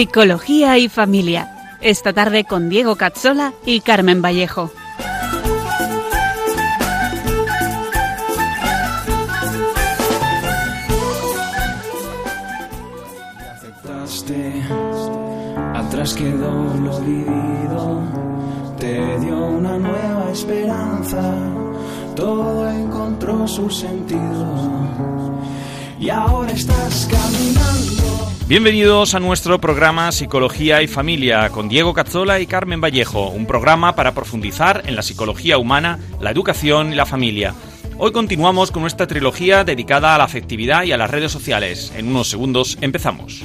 Psicología y Familia. Esta tarde con Diego Cazzola y Carmen Vallejo. aceptaste, atrás quedó lo vivido, te dio una nueva esperanza, todo encontró su sentido y ahora caminando. Bienvenidos a nuestro programa Psicología y Familia con Diego Cazzola y Carmen Vallejo, un programa para profundizar en la psicología humana, la educación y la familia. Hoy continuamos con nuestra trilogía dedicada a la afectividad y a las redes sociales. En unos segundos empezamos.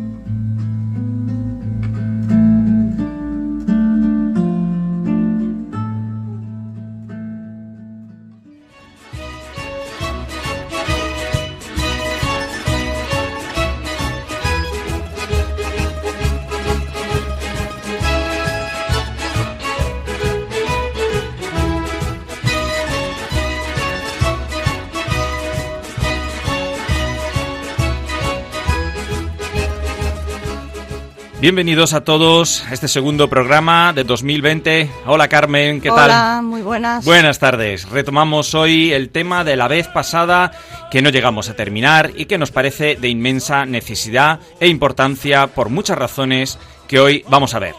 Bienvenidos a todos a este segundo programa de 2020. Hola Carmen, ¿qué tal? Hola, muy buenas. Buenas tardes. Retomamos hoy el tema de la vez pasada que no llegamos a terminar y que nos parece de inmensa necesidad e importancia por muchas razones que hoy vamos a ver.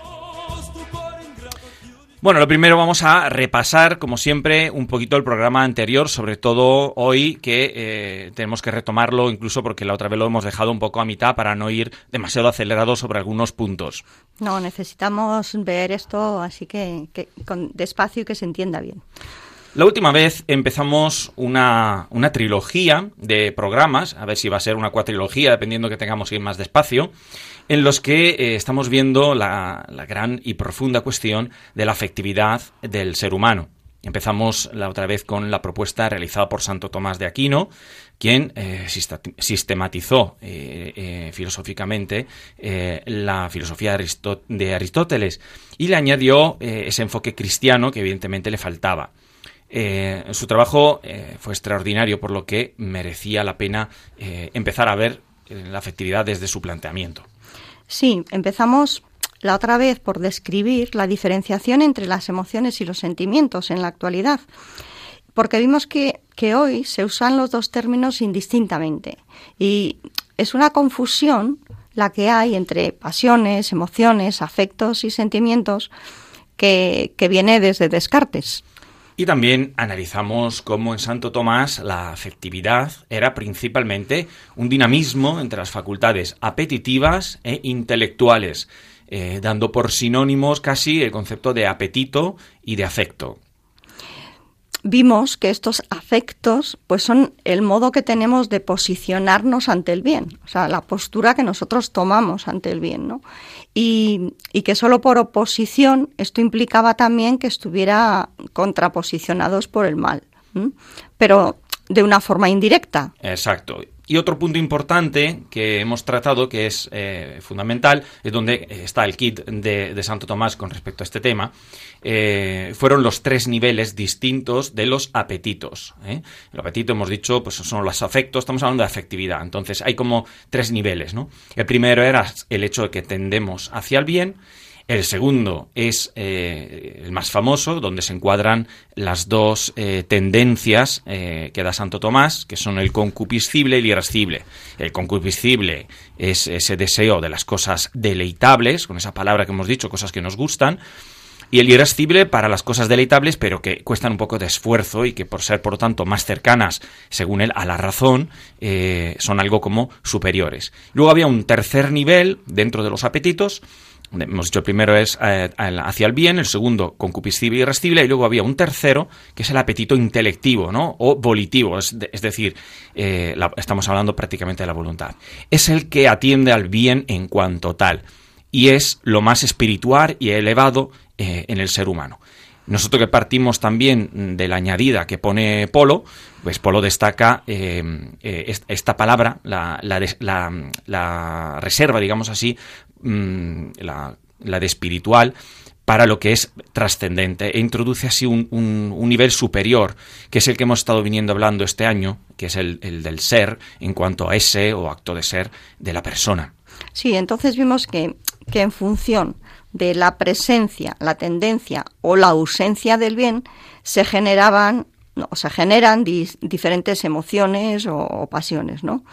Bueno, lo primero vamos a repasar, como siempre, un poquito el programa anterior, sobre todo hoy que eh, tenemos que retomarlo, incluso porque la otra vez lo hemos dejado un poco a mitad para no ir demasiado acelerado sobre algunos puntos. No, necesitamos ver esto así que, que con despacio y que se entienda bien. La última vez empezamos una, una, trilogía de programas, a ver si va a ser una cuatrilogía, dependiendo que tengamos que ir más despacio, en los que eh, estamos viendo la, gran y profunda cuestión de la afectividad del ser humano. Empezamos la otra vez con la propuesta realizada por Santo Tomás de Aquino, quien eh, sistematizó eh, filosóficamente la filosofía de, Aristó de, Aristóteles y le añadió ese enfoque cristiano que evidentemente le faltaba. Su trabajo fue extraordinario, por lo que merecía la pena empezar a ver la afectividad desde su planteamiento. Sí, empezamos la otra vez por describir la diferenciación entre las emociones y los sentimientos en la actualidad, porque vimos que, que hoy se usan los dos términos indistintamente y es una confusión la que hay entre pasiones, emociones, afectos y sentimientos que, que viene desde Descartes. Y también analizamos cómo en Santo Tomás la afectividad era principalmente un dinamismo entre las facultades apetitivas e intelectuales, eh, dando por sinónimos casi el concepto de apetito y de afecto. Vimos que estos afectos pues son el modo que tenemos de posicionarnos ante el bien, o sea, la postura que nosotros tomamos ante el bien, ¿no? Y, y, que solo por oposición esto implicaba también que estuviera contraposicionados por el mal, pero de una forma indirecta. Exacto. Y otro punto importante que hemos tratado, que es eh, fundamental, es donde está el kit de, Santo Tomás con respecto a este tema, eh, fueron los tres niveles distintos de los apetitos. ¿eh? El apetito, hemos dicho, pues son los afectos, estamos hablando de afectividad. Entonces hay como tres niveles. ¿no? El primero era el hecho de que tendemos hacia el bien. El segundo es eh, el más famoso, donde se encuadran las dos eh, tendencias eh, que da Santo Tomás, que son el concupiscible y el irascible. El concupiscible es ese deseo de las cosas deleitables, con esa palabra que hemos dicho, cosas que nos gustan. Y el irascible para las cosas deleitables, pero que cuestan un poco de esfuerzo y que por ser, por lo tanto, más cercanas, según él, a la razón, son algo como superiores. Luego había un tercer nivel dentro de los apetitos, hemos dicho el primero es eh, hacia el bien, el segundo concupiscible y irascible, y luego había un tercero que es el apetito intelectivo, ¿no? O volitivo, es, decir, eh, estamos hablando prácticamente de la voluntad. Es el que atiende al bien en cuanto tal, y es lo más espiritual y elevado eh, en el ser humano. Nosotros que partimos también de la añadida que pone Polo, pues Polo destaca esta palabra, la, la, reserva, digamos así, mm, la, de espiritual, para lo que es trascendente e introduce así un, un, nivel superior, que es el que hemos estado viniendo hablando este año, que es el, el, del ser en cuanto a ese o acto de ser de la persona. Sí, entonces vimos que, que en función de la presencia, la tendencia o la ausencia del bien, se generaban o se generan diferentes emociones o, pasiones, ¿no?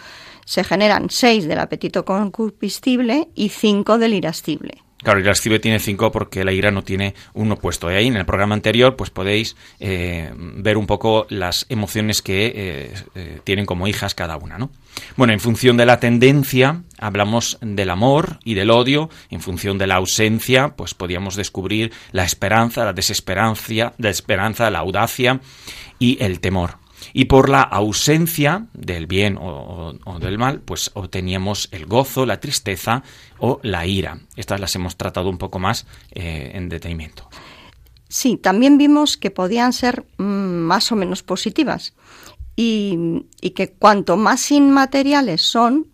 Se generan seis del apetito concupiscible y cinco del irascible. Claro, el irascible tiene cinco porque la ira no tiene un opuesto. Y ahí en el programa anterior pues podéis eh, ver un poco las emociones que eh, eh, tienen como hijas cada una, ¿no? Bueno, en función de la tendencia hablamos del amor y del odio. En función de la ausencia pues podíamos descubrir la esperanza, la desesperanza, la esperanza, la audacia y el temor y por la ausencia del bien o, del mal, pues obteníamos el gozo, la tristeza o la ira. Estas las hemos tratado un poco más eh, en detenimiento. Sí, también vimos que podían ser mm, más o menos positivas y, y, que cuanto más inmateriales son,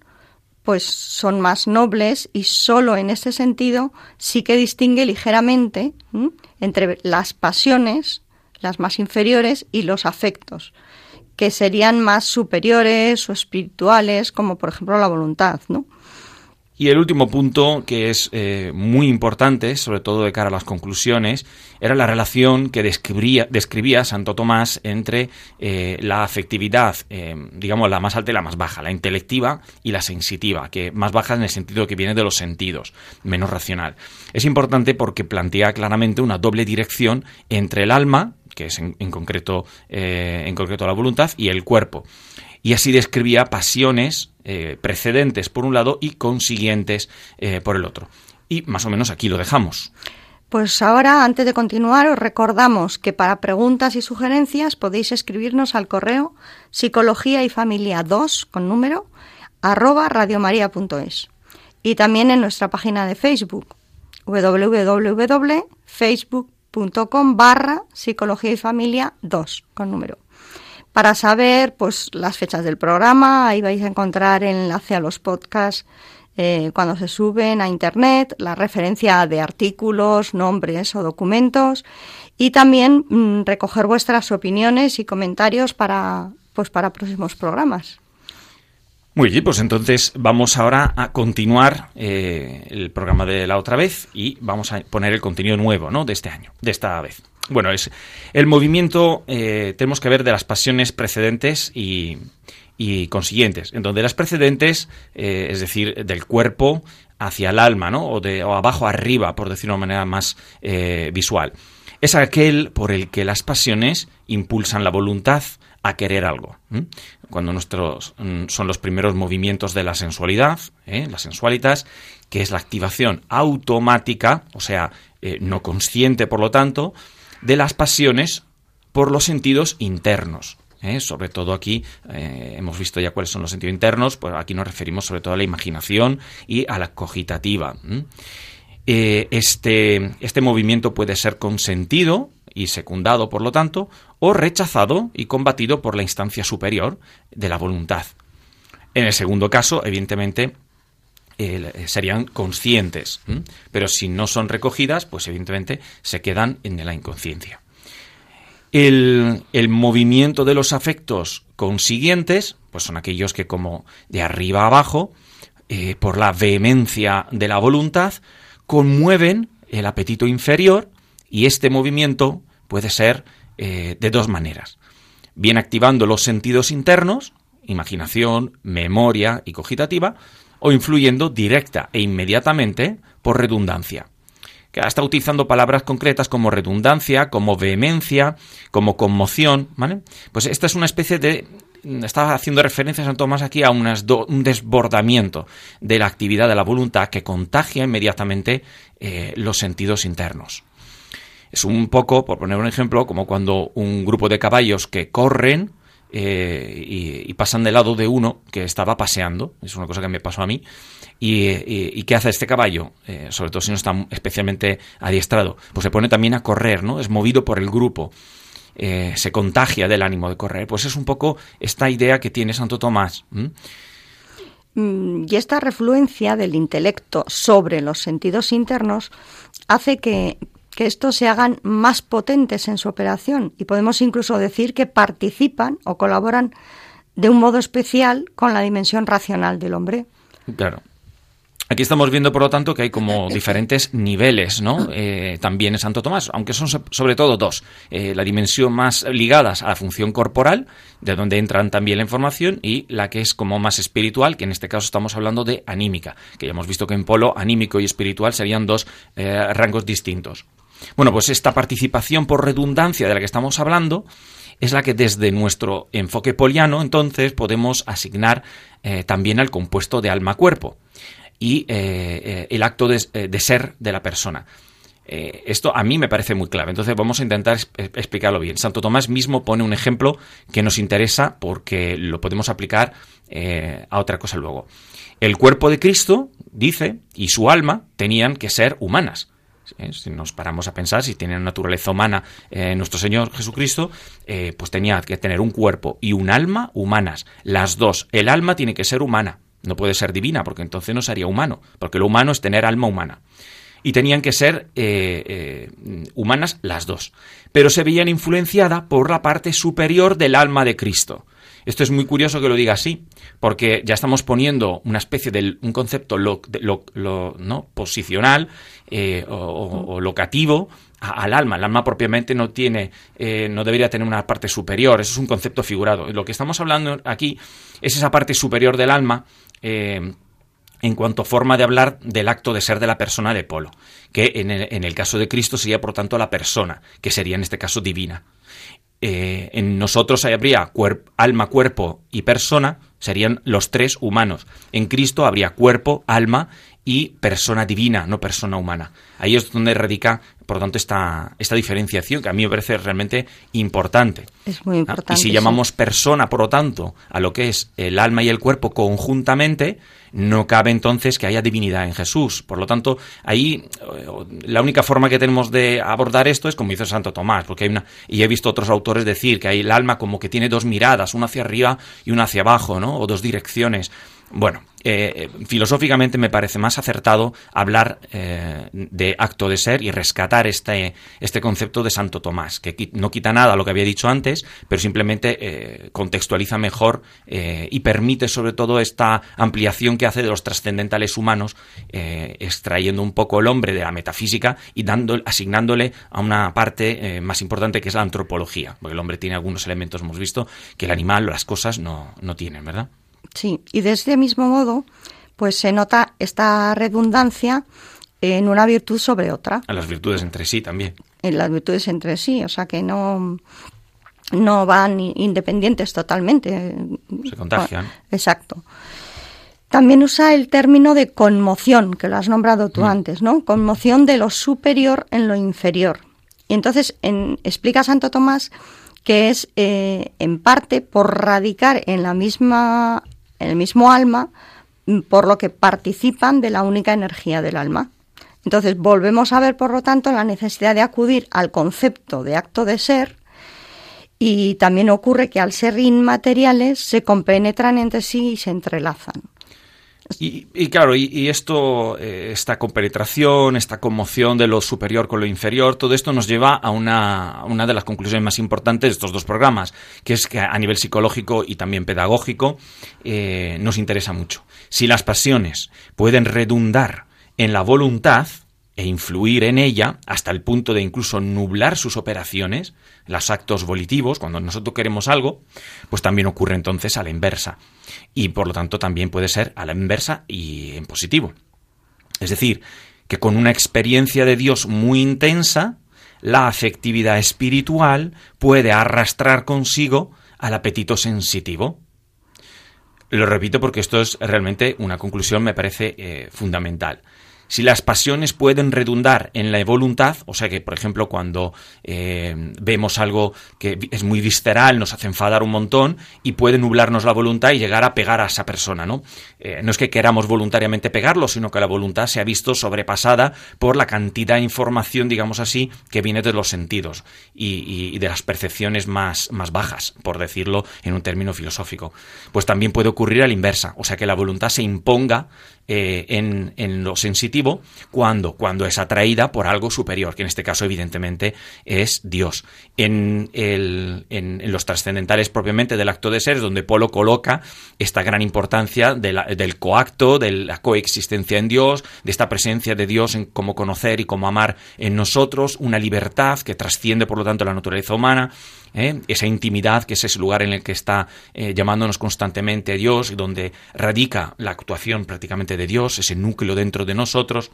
pues son más nobles y solo en ese sentido sí que distingue ligeramente entre las pasiones, las más inferiores, y los afectos que serían más superiores o espirituales, como por ejemplo la voluntad, ¿no? Y el último punto, que es eh, muy importante, sobre todo de cara a las conclusiones, era la relación que describía, Santo Tomás entre eh, la afectividad, eh, digamos, la más alta y la más baja, la intelectiva y la sensitiva, que más baja en el sentido que viene de los sentidos, menos racional. Es importante porque plantea claramente una doble dirección entre el alma, que es en, concreto, eh, en concreto la voluntad, y el cuerpo. Y así describía pasiones eh, precedentes por un lado y consiguientes eh, por el otro. Y más o menos aquí lo dejamos. Pues ahora, antes de continuar, os recordamos que para preguntas y sugerencias podéis escribirnos al correo psicología y familia 2 con número arroba radiomaria.es y también en nuestra página de Facebook www.facebook com barra psicología y familia 2 con número. Para saber pues las fechas del programa, ahí vais a encontrar el enlace a los podcasts eh, cuando se suben a internet, la referencia de artículos, nombres o documentos y también mm, recoger vuestras opiniones y comentarios para pues para próximos programas. Muy bien, pues entonces vamos ahora a continuar eh, el programa de la otra vez y vamos a poner el contenido nuevo, ¿no? De este año, de esta vez. Bueno, es el movimiento, eh, tenemos que ver de las pasiones precedentes y, consiguientes, en donde las precedentes, eh, es decir, del cuerpo hacia el alma, ¿no? O de abajo arriba, por decirlo de una manera más visual. Es aquel por el que las pasiones impulsan la voluntad a querer algo cuando nuestros mm, son los primeros movimientos de la sensualidad, ¿eh? las sensualitas, que es la activación automática, o sea, eh, no consciente, por lo tanto, de las pasiones por los sentidos internos. ¿eh? Sobre todo aquí hemos visto ya cuáles son los sentidos internos, pues aquí nos referimos sobre todo a la imaginación y a la cogitativa. este, este movimiento puede ser consentido y secundado, por lo tanto, o rechazado y combatido por la instancia superior de la voluntad. En el segundo caso, evidentemente, eh, serían conscientes, pero si no son recogidas, pues evidentemente se quedan en la inconsciencia. El, movimiento de los afectos consiguientes, pues son aquellos que como de arriba abajo, eh, por la vehemencia de la voluntad, conmueven el apetito inferior y este movimiento puede ser eh, de dos maneras. Bien activando los sentidos internos, imaginación, memoria y cogitativa, o influyendo directa e inmediatamente por redundancia. está utilizando palabras concretas como redundancia, como vehemencia, como conmoción, ¿vale? Pues esta es una especie de está haciendo referencia San Tomás aquí a un desbordamiento de la actividad de la voluntad que contagia inmediatamente eh, los sentidos internos. Es un poco, por poner un ejemplo, como cuando un grupo de caballos que corren eh, y, pasan del lado de uno que estaba paseando, es una cosa que me pasó a mí, y, ¿qué hace este caballo? Eh, sobre todo si no está especialmente adiestrado, pues se pone también a correr, ¿no? Es movido por el grupo. Eh, se contagia del ánimo de correr. Pues es un poco esta idea que tiene Santo Tomás. Mm, y esta refluencia del intelecto sobre los sentidos internos hace que, que estos se hagan más potentes en su operación y podemos incluso decir que participan o colaboran de un modo especial con la dimensión racional del hombre. Claro. Aquí estamos viendo, por lo tanto, que hay como diferentes niveles, ¿no? Eh, también en Santo Tomás, aunque son sobre todo dos. Eh, la dimensión más ligadas a la función corporal, de donde entran también la información, y la que es como más espiritual, que en este caso estamos hablando de anímica, que ya hemos visto que en polo anímico y espiritual serían dos eh, rangos distintos. Bueno, pues esta participación por redundancia de la que estamos hablando es la que desde nuestro enfoque poliano entonces podemos asignar eh, también al compuesto de alma-cuerpo y eh, eh, el acto de, ser de la persona. esto a mí me parece muy clave, entonces vamos a intentar explicarlo bien. Santo Tomás mismo pone un ejemplo que nos interesa porque lo podemos aplicar a otra cosa luego. El cuerpo de Cristo, dice, y su alma tenían que ser humanas. ¿Eh? Si nos paramos a pensar, si tiene naturaleza humana eh, nuestro Señor Jesucristo, eh, pues tenía que tener un cuerpo y un alma humanas. Las dos. El alma tiene que ser humana. No puede ser divina, porque entonces no sería humano, porque lo humano es tener alma humana. Y tenían que ser humanas las dos. Pero se veían influenciada por la parte superior del alma de Cristo. Esto es muy curioso que lo diga así, porque ya estamos poniendo una especie de un concepto lo, ¿no? posicional eh, o, locativo al alma. El alma propiamente no tiene, eh, no debería tener una parte superior. Eso es un concepto figurado. Lo que estamos hablando aquí es esa parte superior del alma. Eh, en cuanto a forma de hablar del acto de ser de la persona de Polo, que en el, en el caso de Cristo sería por tanto la persona, que sería en este caso divina. Eh, en nosotros habría alma, cuerpo y persona, serían los tres humanos. En Cristo habría cuerpo, alma y persona divina, no persona humana. Ahí es donde radica, por lo tanto, esta, esta diferenciación que a mí me parece realmente importante. Es muy importante. Y si llamamos persona, por lo tanto, a lo que es el alma y el cuerpo conjuntamente, no cabe entonces que haya divinidad en Jesús. Por lo tanto, ahí eh, la única forma que tenemos de abordar esto es como dice Santo Tomás, porque hay una y he visto otros autores decir que hay el alma como que tiene dos miradas, una hacia arriba y una hacia abajo, ¿no? O dos direcciones. Bueno, eh, filosóficamente me parece más acertado hablar eh, de acto de ser y rescatar este, este concepto de Santo Tomás, que no quita nada a lo que había dicho antes, pero simplemente eh, contextualiza mejor y permite sobre todo esta ampliación que hace de los trascendentales humanos, extrayendo un poco el hombre de la metafísica y dando, asignándole a una parte más importante que es la antropología, porque el hombre tiene algunos elementos, hemos visto, que el animal o las cosas no, no tienen, ¿verdad? Sí, y de este mismo modo, pues se nota esta redundancia en una virtud sobre otra. En las virtudes entre sí también. En las virtudes entre sí, o sea que no, no van independientes totalmente. Se contagian. Exacto. También usa el término de conmoción, que lo has nombrado tú mm. antes, ¿no? Conmoción de lo superior en lo inferior. Y entonces en, explica Santo Tomás que es eh, en parte por radicar en la misma el mismo alma, mm, por lo que participan de la única energía del alma. Entonces volvemos a ver, por lo tanto, la necesidad de acudir al concepto de acto de ser y también ocurre que al ser inmateriales se compenetran entre sí y se entrelazan. Y, claro, y, esto, eh, esta compenetración, esta conmoción de lo superior con lo inferior, todo esto nos lleva a una, una de las conclusiones más importantes de estos dos programas, que es que a nivel psicológico y también pedagógico eh, nos interesa mucho. Si las pasiones pueden redundar en la voluntad, e influir en ella hasta el punto de incluso nublar sus operaciones, los actos volitivos, cuando nosotros queremos algo, pues también ocurre entonces a la inversa. Y por lo tanto también puede ser a la inversa y en positivo. Es decir, que con una experiencia de Dios muy intensa, la afectividad espiritual puede arrastrar consigo al apetito sensitivo. Lo repito porque esto es realmente una conclusión, me parece eh, fundamental. Si las pasiones pueden redundar en la voluntad, o sea que, por ejemplo, cuando eh, vemos algo que es muy visceral, nos hace enfadar un montón y puede nublarnos la voluntad y llegar a pegar a esa persona, ¿no? Eh, no es que queramos voluntariamente pegarlo, sino que la voluntad se ha visto sobrepasada por la cantidad de información, digamos así, que viene de los sentidos y, de las percepciones más, más bajas, por decirlo en un término filosófico. Pues también puede ocurrir a la inversa, o sea que la voluntad se imponga eh, en, lo sensitivo cuando, cuando es atraída por algo superior, que en este caso evidentemente es Dios. En, el, en, los trascendentales propiamente del acto de ser es donde Polo coloca esta gran importancia del coacto, de la coexistencia en Dios, de esta presencia de Dios en cómo conocer y cómo amar en nosotros, una libertad que trasciende por lo tanto la naturaleza humana, ¿eh? esa intimidad que es ese lugar en el que está eh, llamándonos constantemente a Dios y donde radica la actuación prácticamente de Dios, ese núcleo dentro de nosotros.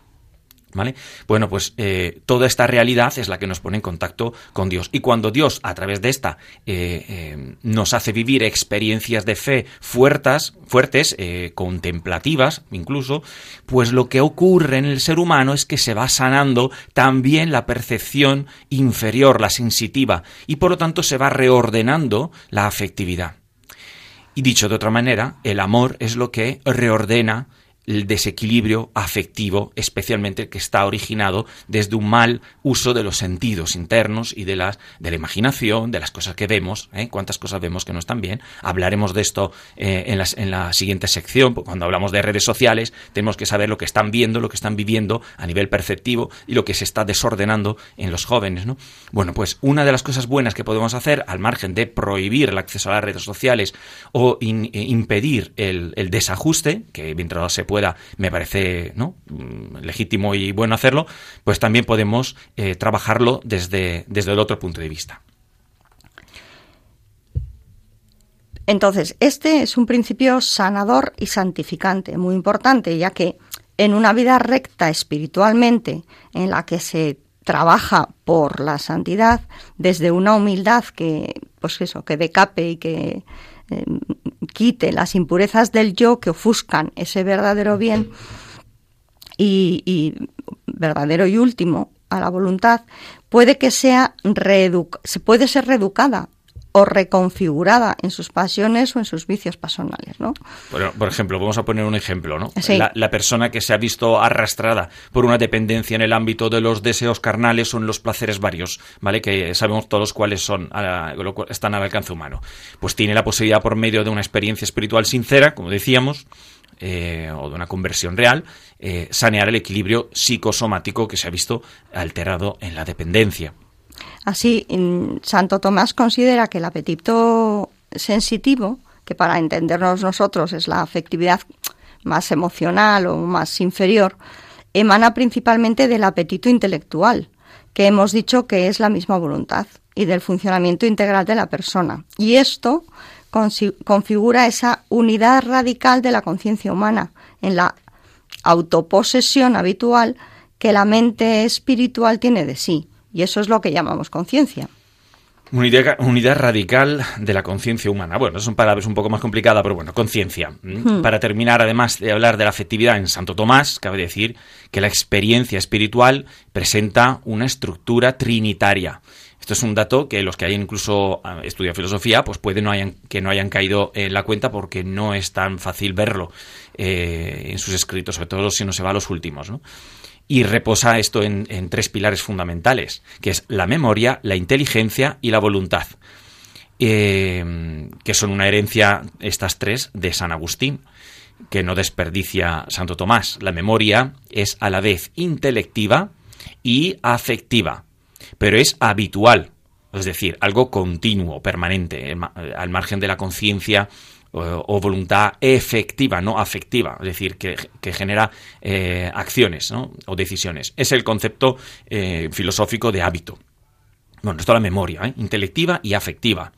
¿Vale? Bueno, pues eh, toda esta realidad es la que nos pone en contacto con Dios. Y cuando Dios, a través de esta, eh, eh, nos hace vivir experiencias de fe fuertes, fuertes contemplativas incluso, pues lo que ocurre en el ser humano es que se va sanando también la percepción inferior, la sensitiva, y por lo tanto se va reordenando la afectividad. Y dicho de otra manera, el amor es lo que reordena el desequilibrio afectivo, especialmente que está originado desde un mal uso de los sentidos internos y de, las, de la imaginación, de las cosas que vemos, ¿eh? cuántas cosas vemos que no están bien. Hablaremos de esto eh, en, las, en, la siguiente sección, cuando hablamos de redes sociales, tenemos que saber lo que están viendo, lo que están viviendo a nivel perceptivo y lo que se está desordenando en los jóvenes. ¿no? Bueno, pues una de las cosas buenas que podemos hacer, al margen de prohibir el acceso a las redes sociales o eh, impedir el, el desajuste, que mientras se pueda, me parece ¿no? legítimo y bueno hacerlo, pues también podemos eh, trabajarlo desde, desde el otro punto de vista. Entonces, este es un principio sanador y santificante, muy importante, ya que en una vida recta espiritualmente, en la que se trabaja por la santidad, desde una humildad que, pues eso, que decape y que eh, quite las impurezas del yo que ofuscan ese verdadero bien y, verdadero y último a la voluntad, puede que sea se puede ser reeducada o reconfigurada en sus pasiones o en sus vicios personales, ¿no? Bueno, por ejemplo, vamos a poner un ejemplo, ¿no? Sí. La, la, persona que se ha visto arrastrada por una dependencia en el ámbito de los deseos carnales o en los placeres varios, ¿vale? Que sabemos todos cuáles son, a, están al alcance humano. Pues tiene la posibilidad por medio de una experiencia espiritual sincera, como decíamos, eh, o de una conversión real, eh, sanear el equilibrio psicosomático que se ha visto alterado en la dependencia. Así, Santo Tomás considera que el apetito sensitivo, que para entendernos nosotros es la afectividad más emocional o más inferior, emana principalmente del apetito intelectual, que hemos dicho que es la misma voluntad, y del funcionamiento integral de la persona. Y esto configura esa unidad radical de la conciencia humana en la autoposesión habitual que la mente espiritual tiene de sí. Y eso es lo que llamamos conciencia. Unidad, unidad, radical de la conciencia humana. Bueno, son palabras un poco más complicadas, pero bueno, conciencia. Hmm. Para terminar, además de hablar de la afectividad en Santo Tomás, cabe decir que la experiencia espiritual presenta una estructura trinitaria. Esto es un dato que los que hayan incluso ah, estudiado filosofía, pues puede no hayan, que no hayan caído en la cuenta porque no es tan fácil verlo eh, en sus escritos, sobre todo si no se va a los últimos, ¿no? Y reposa esto en, tres pilares fundamentales, que es la memoria, la inteligencia y la voluntad, eh, que son una herencia, estas tres, de San Agustín, que no desperdicia Santo Tomás. La memoria es a la vez intelectiva y afectiva, pero es habitual, es decir, algo continuo, permanente, al margen de la conciencia o, voluntad efectiva, no afectiva, es decir, que, que genera eh, acciones ¿no? o decisiones. Es el concepto eh, filosófico de hábito. Bueno, esto es la memoria, ¿eh? intelectiva y afectiva.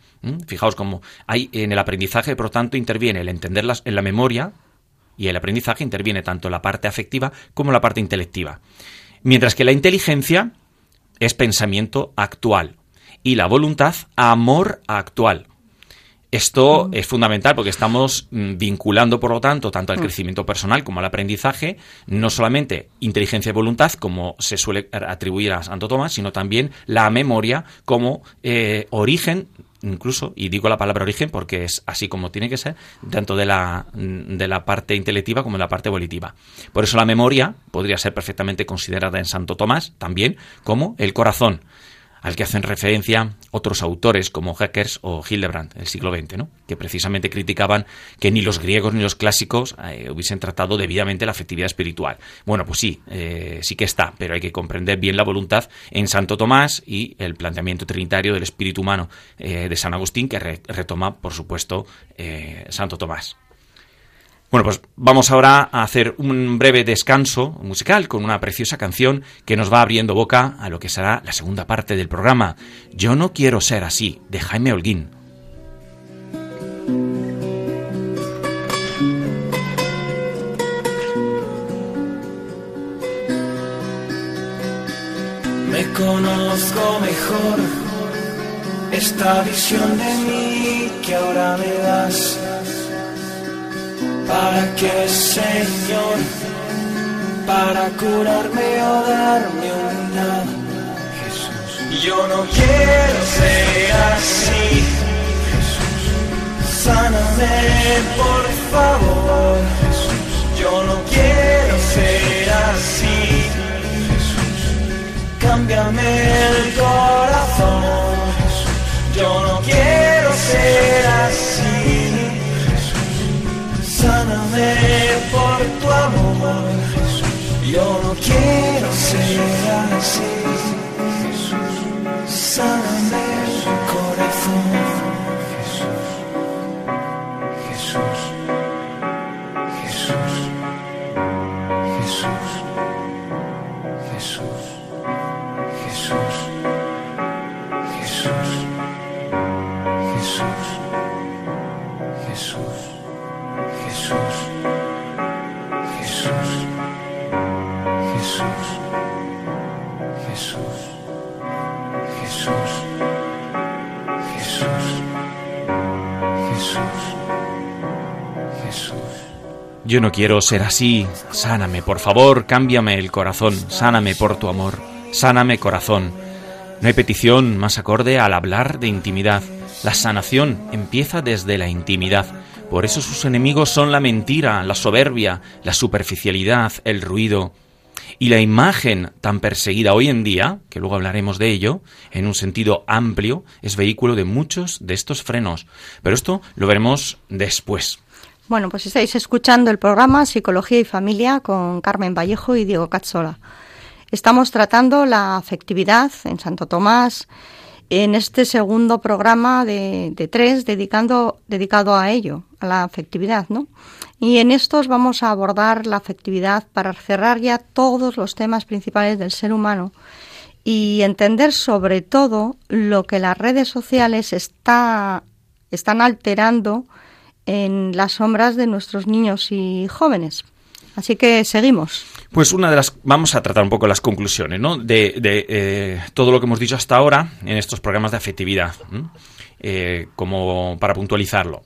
Fijaos cómo hay en el aprendizaje, por lo tanto, interviene el entenderlas en la memoria, y el aprendizaje interviene tanto la parte afectiva como la parte intelectiva. Mientras que la inteligencia es pensamiento actual y la voluntad amor actual. Esto es fundamental porque estamos mm, vinculando, por lo tanto, tanto al crecimiento personal como al aprendizaje, no solamente inteligencia y voluntad, como se suele atribuir a Santo Tomás, sino también la memoria como eh, origen incluso, y digo la palabra origen porque es así como tiene que ser, tanto de la, de la parte intelectiva como de la parte volitiva. Por eso la memoria podría ser perfectamente considerada en Santo Tomás también como el corazón al que hacen referencia otros autores como Hackers o Hildebrand del siglo XX, ¿no? que precisamente criticaban que ni los griegos ni los clásicos eh, hubiesen tratado debidamente la afectividad espiritual. Bueno, pues sí, eh, sí que está, pero hay que comprender bien la voluntad en Santo Tomás y el planteamiento trinitario del espíritu humano eh, de San Agustín, que retoma, por supuesto, Santo Tomás. Bueno, pues vamos ahora a hacer un breve descanso musical con una preciosa canción que nos va abriendo boca a lo que será la segunda parte del programa. Yo no quiero ser así, de Jaime Holguín. Me conozco mejor esta visión de mí que ahora me das ¿Para qué, Señor? Para curarme o darme unidad. Jesús, yo no quiero ser así. Jesús, sáname por favor. Jesús, yo no quiero ser así. Jesús, cámbiame el corazón. Jesús, yo no quiero ser así sáname por tu amor. Yo no quiero ser así. Sáname Yo no quiero ser así. Sáname, por favor, cámbiame el corazón. Sáname por tu amor. Sáname corazón. No hay petición más acorde al hablar de intimidad. La sanación empieza desde la intimidad. Por eso sus enemigos son la mentira, la soberbia, la superficialidad, el ruido. Y la imagen tan perseguida hoy en día, que luego hablaremos de ello, en un sentido amplio, es vehículo de muchos de estos frenos. Pero esto lo veremos después. Bueno, pues estáis escuchando el programa Psicología y Familia con Carmen Vallejo y Diego Cazzola. Estamos tratando la afectividad en Santo Tomás, en este segundo programa de, tres dedicando, dedicado a ello, a la afectividad, ¿no? Y en estos vamos a abordar la afectividad para cerrar ya todos los temas principales del ser humano y entender sobre todo lo que las redes sociales está, están alterando en las sombras de nuestros niños y jóvenes. Así que seguimos. Pues una de las vamos a tratar un poco las conclusiones, ¿no? De, eh, todo lo que hemos dicho hasta ahora en estos programas de afectividad, eh, como para puntualizarlo.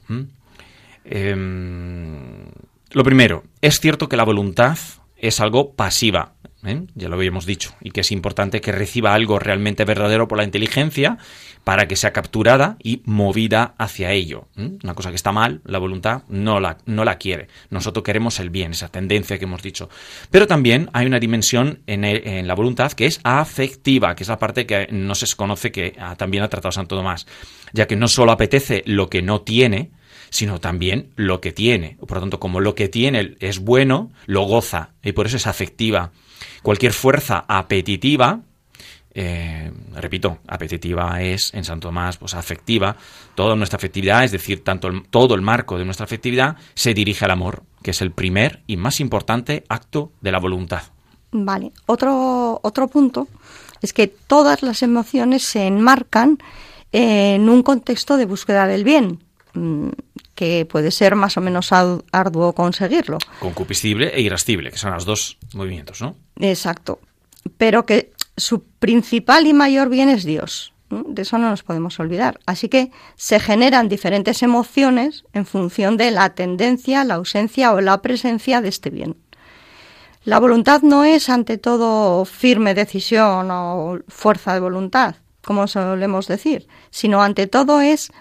Em, lo primero, es cierto que la voluntad es algo pasiva, ¿eh? ya lo habíamos dicho, y que es importante que reciba algo realmente verdadero por la inteligencia para que sea capturada y movida hacia ello. Una cosa que está mal, la voluntad no la, no la quiere. Nosotros queremos el bien, esa tendencia que hemos dicho. Pero también hay una dimensión en, en la voluntad que es afectiva, que es la parte que no se conoce que también ha tratado Santo Tomás, ya que no solo apetece lo que no tiene, sino también lo que tiene. Por lo tanto, como lo que tiene es bueno, lo goza y por eso es afectiva. Cualquier fuerza apetitiva, eh, repito, apetitiva es en Santo Tomás, pues afectiva. Toda nuestra afectividad, es decir, tanto todo el marco de nuestra afectividad se dirige al amor, que es el primer y más importante acto de la voluntad. Vale. Otro, otro punto es que todas las emociones se enmarcan en un contexto de búsqueda del bien. Que puede ser más o menos arduo conseguirlo. Concupiscible e irascible, que son los dos movimientos, ¿no? Exacto. Pero que su principal y mayor bien es Dios. ¿no? De eso no nos podemos olvidar. Así que se generan diferentes emociones en función de la tendencia, la ausencia o la presencia de este bien. La voluntad no es ante todo firme decisión o fuerza de voluntad, como solemos decir, sino ante todo es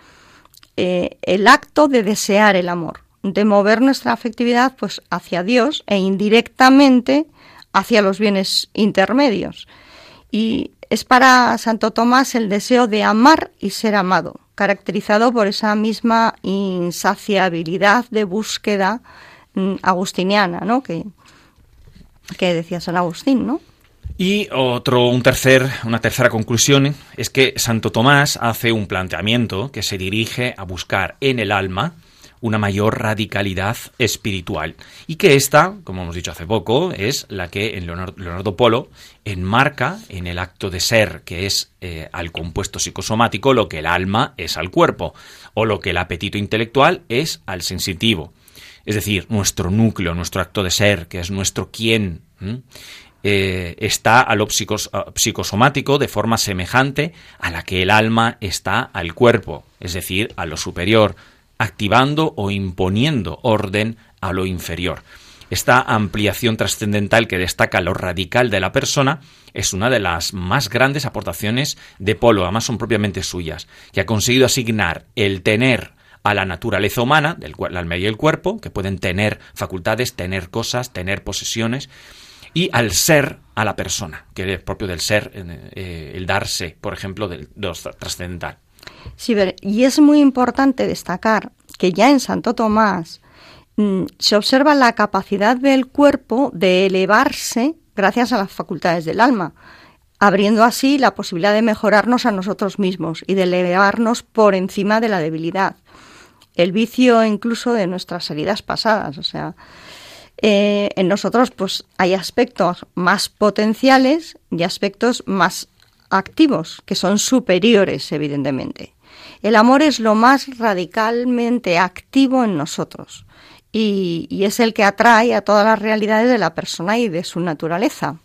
eh, el acto de desear el amor, de mover nuestra afectividad pues hacia Dios e indirectamente hacia los bienes intermedios. Y es para Santo Tomás el deseo de amar y ser amado, caracterizado por esa misma insaciabilidad de búsqueda mm, agustiniana, ¿no? Que, que decía San Agustín, ¿no? Y otro, un tercer, una tercera conclusión es que Santo Tomás hace un planteamiento que se dirige a buscar en el alma una mayor radicalidad espiritual y que esta, como hemos dicho hace poco, es la que en Leonardo, Polo enmarca en el acto de ser, que es eh, al compuesto psicosomático lo que el alma es al cuerpo o lo que el apetito intelectual es al sensitivo. Es decir, nuestro núcleo, nuestro acto de ser, que es nuestro quién. Eh, está a lo psicosomático de forma semejante a la que el alma está al cuerpo, es decir, a lo superior, activando o imponiendo orden a lo inferior. Esta ampliación trascendental que destaca lo radical de la persona es una de las más grandes aportaciones de Polo, además son propiamente suyas, que ha conseguido asignar el tener a la naturaleza humana, del el alma y el cuerpo, que pueden tener facultades, tener cosas, tener posesiones, y al ser a la persona, que es propio del ser, eh, el darse, por ejemplo, del, de trascendental. Sí, y es muy importante destacar que ya en Santo Tomás mm, se observa la capacidad del cuerpo de elevarse gracias a las facultades del alma, abriendo así la posibilidad de mejorarnos a nosotros mismos y de elevarnos por encima de la debilidad, el vicio incluso de nuestras heridas pasadas. O sea, eh, en nosotros pues hay aspectos más potenciales y aspectos más activos, que son superiores, evidentemente. El amor es lo más radicalmente activo en nosotros y, y es el que atrae a todas las realidades de la persona y de su naturaleza.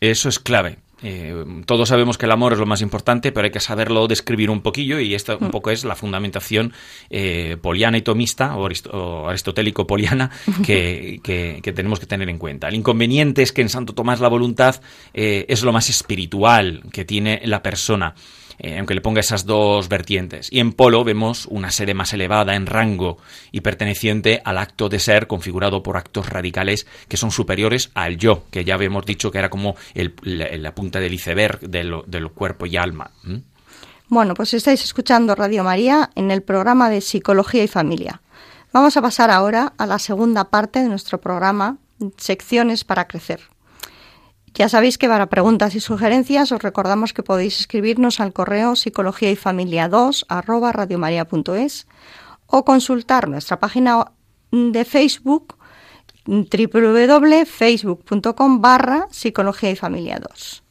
Eso es clave. Eh, todos sabemos que el amor es lo más importante, pero hay que saberlo describir un poquillo y esta un poco es la fundamentación eh, poliana y tomista o, arist- o aristotélico-poliana que, que- que tenemos que tener en cuenta. El inconveniente es que en Santo Tomás la voluntad eh, es lo más espiritual que tiene la persona. Eh, aunque le ponga esas dos vertientes. Y en Polo vemos una sede más elevada en rango y perteneciente al acto de ser configurado por actos radicales que son superiores al yo, que ya habíamos dicho que era como la, punta del iceberg del, del cuerpo y alma. Bueno, pues estáis escuchando Radio María en el programa de Psicología y Familia. Vamos a pasar ahora a la segunda parte de nuestro programa, Secciones para Crecer. Ya sabéis que para preguntas y sugerencias os recordamos que podéis escribirnos al correo psicología y familia 2 arroba radiomaria.es o consultar nuestra página de Facebook www.facebook.com barra psicología y familia 2.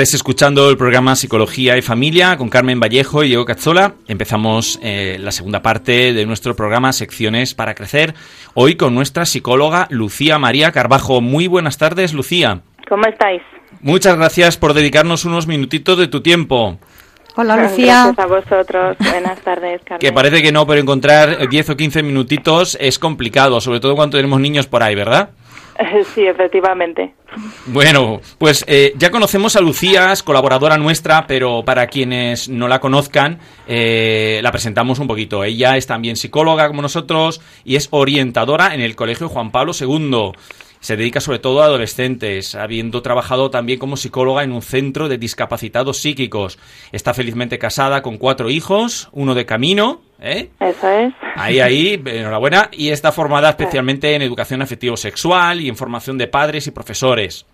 Estáis escuchando el programa Psicología y Familia con Carmen Vallejo y Diego Cazzola. Empezamos eh, la segunda parte de nuestro programa Secciones para Crecer. Hoy con nuestra psicóloga Lucía María Carbajo. Muy buenas tardes, Lucía. ¿Cómo estáis? Muchas gracias por dedicarnos unos minutitos de tu tiempo. Hola, Lucía. Gracias a vosotros. Buenas tardes, Carmen. Que parece que no, pero encontrar 10 o 15 minutitos es complicado, sobre todo cuando tenemos niños por ahí, ¿verdad? Sí, efectivamente. Bueno, pues eh, ya conocemos a Lucía, es colaboradora nuestra, pero para quienes no la conozcan, eh, la presentamos un poquito. Ella es también psicóloga como nosotros y es orientadora en el Colegio Juan Pablo II. Se dedica sobre todo a adolescentes, habiendo trabajado también como psicóloga en un centro de discapacitados psíquicos. Está felizmente casada con cuatro hijos, uno de camino, ¿eh? Eso es. Ahí, ahí, enhorabuena. Y está formada especialmente en educación afectivo-sexual y en formación de padres y profesores.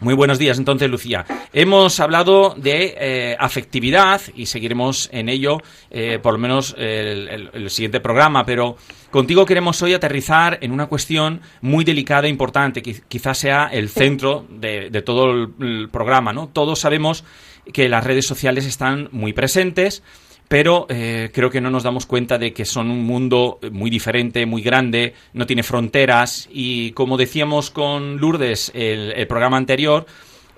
Muy buenos días, entonces, Lucía. Hemos hablado de eh, afectividad y seguiremos en ello, eh, por lo menos el, el- el siguiente programa, pero contigo queremos hoy aterrizar en una cuestión muy delicada e importante, que quizás sea el centro de, de todo el, el programa, ¿no? Todos sabemos que las redes sociales están muy presentes, pero eh, creo que no nos damos cuenta de que son un mundo muy diferente, muy grande, no tiene fronteras y como decíamos con Lourdes el, el programa anterior,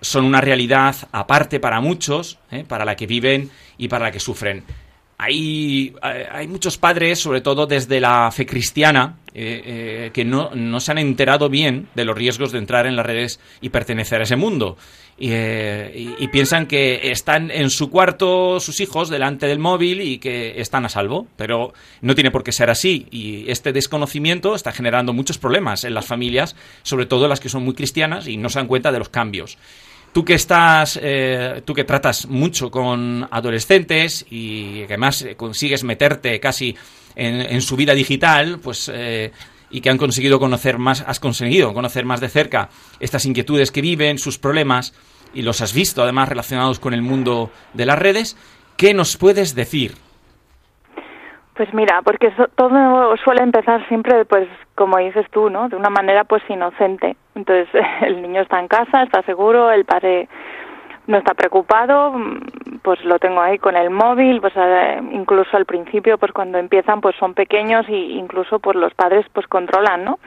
son una realidad aparte para muchos, ¿eh? para la que viven y para la que sufren. Hay, hay- muchos padres, sobre todo desde la fe cristiana, eh, eh, que no, no se han enterado bien de los riesgos de entrar en las redes y pertenecer a ese mundo. Eh, y- y piensan que están en su cuarto sus hijos delante del móvil y que están a salvo, pero no tiene por qué ser así. Y este desconocimiento está generando muchos problemas en las familias, sobre todo las que son muy cristianas y no se dan cuenta de los cambios. Tú que estás, eh, tú que tratas mucho con adolescentes y que además eh, consigues meterte casi en, su vida digital, pues eh, y que han conseguido conocer más, has conseguido conocer más de cerca estas inquietudes que viven, sus problemas y los has visto además relacionados con el mundo de las redes. ¿Qué nos puedes decir? Pues mira, porque eso- todo suele empezar siempre, pues como dices tú, ¿no? De una manera pues inocente. Entonces el niño está en casa, está seguro, el padre no está preocupado, mm, pues lo tengo ahí con el móvil, pues eh, incluso al principio, pues cuando empiezan, pues son pequeños y incluso pues los padres pues controlan, ¿no?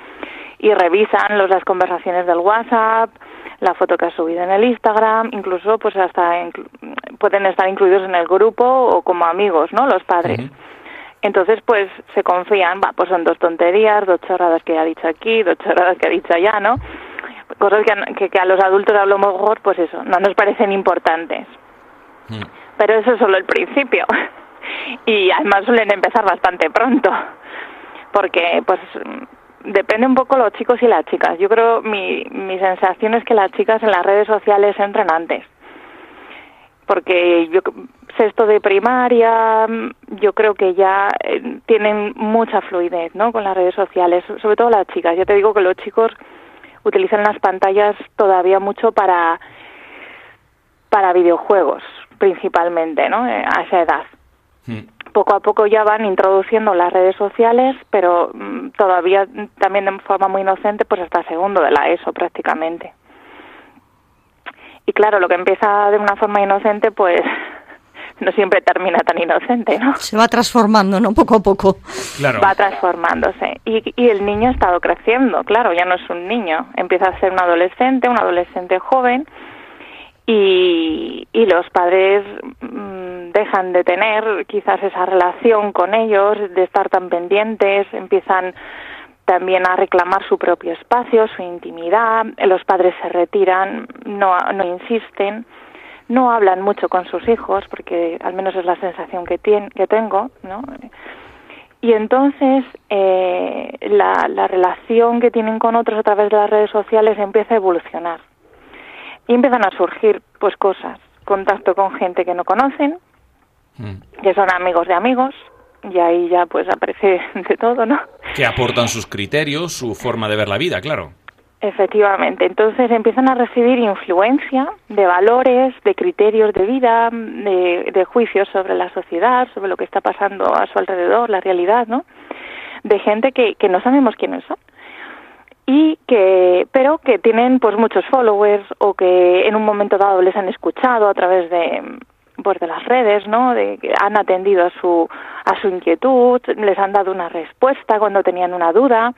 Y revisan los, las conversaciones del WhatsApp, la foto que ha subido en el Instagram, incluso pues hasta inclu- pueden estar incluidos en el grupo o como amigos, ¿no? Los padres. Entonces, pues se confían, va, pues son dos tonterías, dos chorradas que ha dicho aquí, dos chorradas que ha dicho allá, ¿no? Cosas que, a- que, que a los adultos a lo mejor, pues eso, no nos parecen importantes. Mm. Pero eso es solo el principio. Y además suelen empezar bastante pronto. Porque, pues, depende un poco los chicos y las chicas. Yo creo, mi, mi sensación es que las chicas en las redes sociales entran antes porque yo sexto de primaria mm, yo creo que ya eh, tienen mucha fluidez no con las redes sociales sobre todo las chicas ya te digo que los chicos utilizan las pantallas todavía mucho para para videojuegos principalmente no Eh, a esa edad Mm. poco a poco ya van introduciendo las redes sociales, pero mm, todavía también de forma muy inocente, pues hasta segundo de la ESO prácticamente. Y claro, lo que empieza de una forma inocente, pues no siempre termina tan inocente, ¿no? Se va transformando, ¿no? Poco a poco. Claro. Va transformándose. Y, y el niño ha estado creciendo, claro, ya no es un niño, empieza a ser un adolescente, un adolescente joven, y, y los padres mm, dejan de tener quizás esa relación con ellos, de estar tan pendientes, empiezan también a reclamar su propio espacio, su intimidad, los padres se retiran, no, no insisten, no hablan mucho con sus hijos, porque al menos es la sensación que, tien- que tengo, ¿no? Y entonces eh, la, la relación que tienen con otros a través de las redes sociales empieza a evolucionar. Y empiezan a surgir pues cosas, contacto con gente que no conocen, Mm. que son amigos de amigos, y ahí ya pues aparece de todo, ¿no? Que aportan sus criterios, su forma de ver la vida, claro. Efectivamente, entonces empiezan a recibir influencia de valores, de criterios de vida, de, de juicios sobre la sociedad, sobre lo que está pasando a su alrededor, la realidad, ¿no? De gente que, que no sabemos quiénes son. y que pero que tienen pues muchos followers o que en un momento dado les han escuchado a través de pues de las redes, ¿no? De que han atendido a su a su inquietud, les han dado una respuesta cuando tenían una duda.